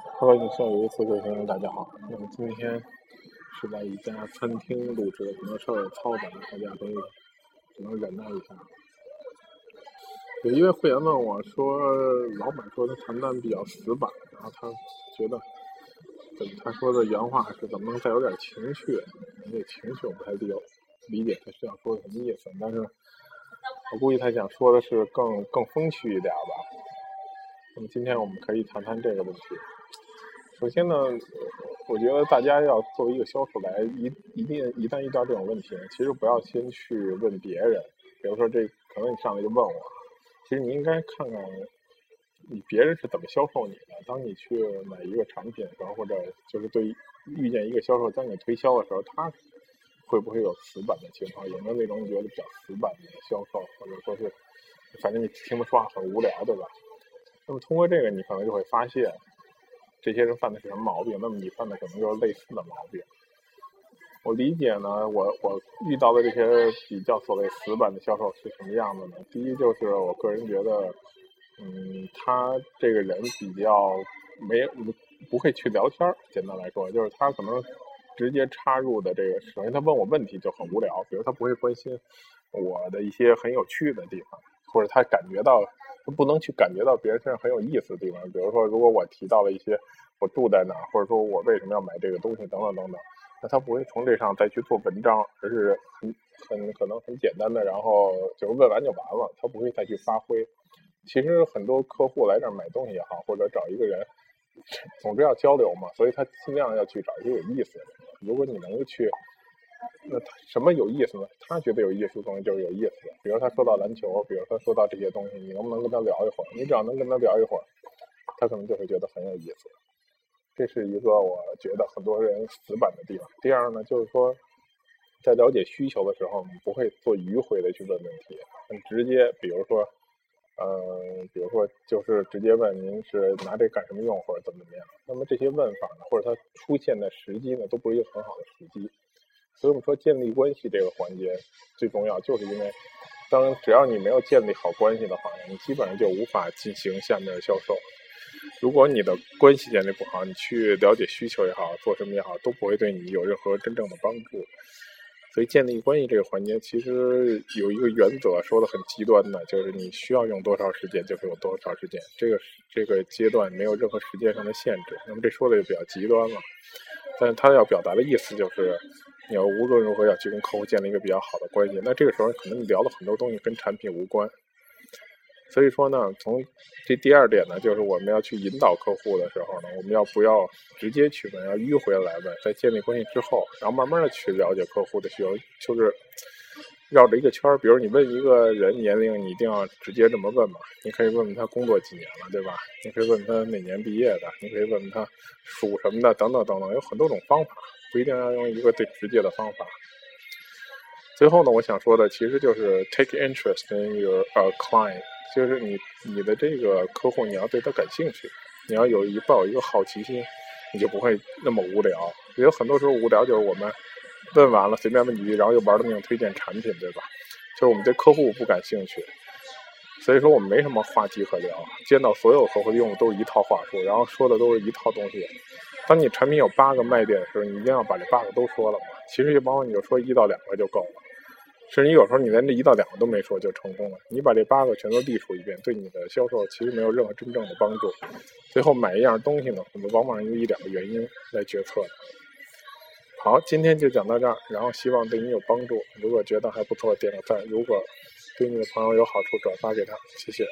Hello，你好，有一次各位朋友，大家好。那么今天是在一家餐厅录制的，可能稍微嘈杂，大家都只能忍耐一下。有一位会员问我说：“老板说他谈单比较死板，然后他觉得，他说的原话是怎么能再有点情绪？这情绪我不太理理解他需要说什么意思，但是我估计他想说的是更更风趣一点吧。”那么今天我们可以谈谈这个问题。首先呢，我觉得大家要作为一个销售来，一一定一旦遇到这种问题，其实不要先去问别人。比如说这可能你上来就问我，其实你应该看看你别人是怎么销售你的。当你去买一个产品的时候，或者就是对遇见一个销售在你推销的时候，他会不会有死板的情况？有没有那种你觉得比较死板的销售，或者说是反正你听他说话很无聊，对吧？那么通过这个，你可能就会发现，这些人犯的是什么毛病？那么你犯的可能就是类似的毛病。我理解呢，我我遇到的这些比较所谓死板的销售是什么样子呢？第一就是我个人觉得，嗯，他这个人比较没不会去聊天儿。简单来说，就是他可能直接插入的这个，首先他问我问题就很无聊，比如他不会关心我的一些很有趣的地方，或者他感觉到。不能去感觉到别人身上很有意思的地方，比如说，如果我提到了一些我住在哪，或者说我为什么要买这个东西等等等等，那他不会从这上再去做文章，而是很很可能很简单的，然后就问完就完了，他不会再去发挥。其实很多客户来这儿买东西也好，或者找一个人，总之要交流嘛，所以他尽量要去找一些有意思的。如果你能够去。那他什么有意思呢？他觉得有意思的东西就是有意思的。比如他说到篮球，比如他说到这些东西，你能不能跟他聊一会儿？你只要能跟他聊一会儿，他可能就会觉得很有意思。这是一个我觉得很多人死板的地方。第二呢，就是说在了解需求的时候，你不会做迂回的去问问题，很直接。比如说，嗯，比如说就是直接问您是拿这干什么用，或者怎么怎么样。那么这些问法呢，或者它出现的时机呢，都不是一个很好的时机。所以我们说建立关系这个环节最重要，就是因为当只要你没有建立好关系的话，你基本上就无法进行下面的销售。如果你的关系建立不好，你去了解需求也好，做什么也好，都不会对你有任何真正的帮助。所以建立关系这个环节，其实有一个原则说的很极端的，就是你需要用多少时间就给我多少时间，这个这个阶段没有任何时间上的限制。那么这说的就比较极端了，但是他要表达的意思就是。你要无论如何要去跟客户建立一个比较好的关系，那这个时候可能你聊的很多东西跟产品无关。所以说呢，从这第二点呢，就是我们要去引导客户的时候呢，我们要不要直接去问，要迂回来问，在建立关系之后，然后慢慢的去了解客户的需求，就是绕着一个圈儿。比如你问一个人年龄，你一定要直接这么问嘛？你可以问问他工作几年了，对吧？你可以问他哪年毕业的？你可以问问他属什么的，等等等等，有很多种方法。不一定要用一个最直接的方法。最后呢，我想说的其实就是 take interest in your client，就是你你的这个客户，你要对他感兴趣，你要有一抱有一个好奇心，你就不会那么无聊。有很多时候无聊就是我们问完了随便问几句，然后又玩的命推荐产品，对吧？就是我们对客户不感兴趣，所以说我们没什么话题可聊。见到所有客户用的都是一套话术，然后说的都是一套东西。当你产品有八个卖点的时候，你一定要把这八个都说了嘛。其实往往你就说一到两个就够了，甚至你有时候你连这一到两个都没说就成功了。你把这八个全都地述一遍，对你的销售其实没有任何真正的帮助。最后买一样东西呢，我们往往用一两个原因来决策的。好，今天就讲到这儿，然后希望对你有帮助。如果觉得还不错，点个赞；如果对你的朋友有好处，转发给他，谢谢。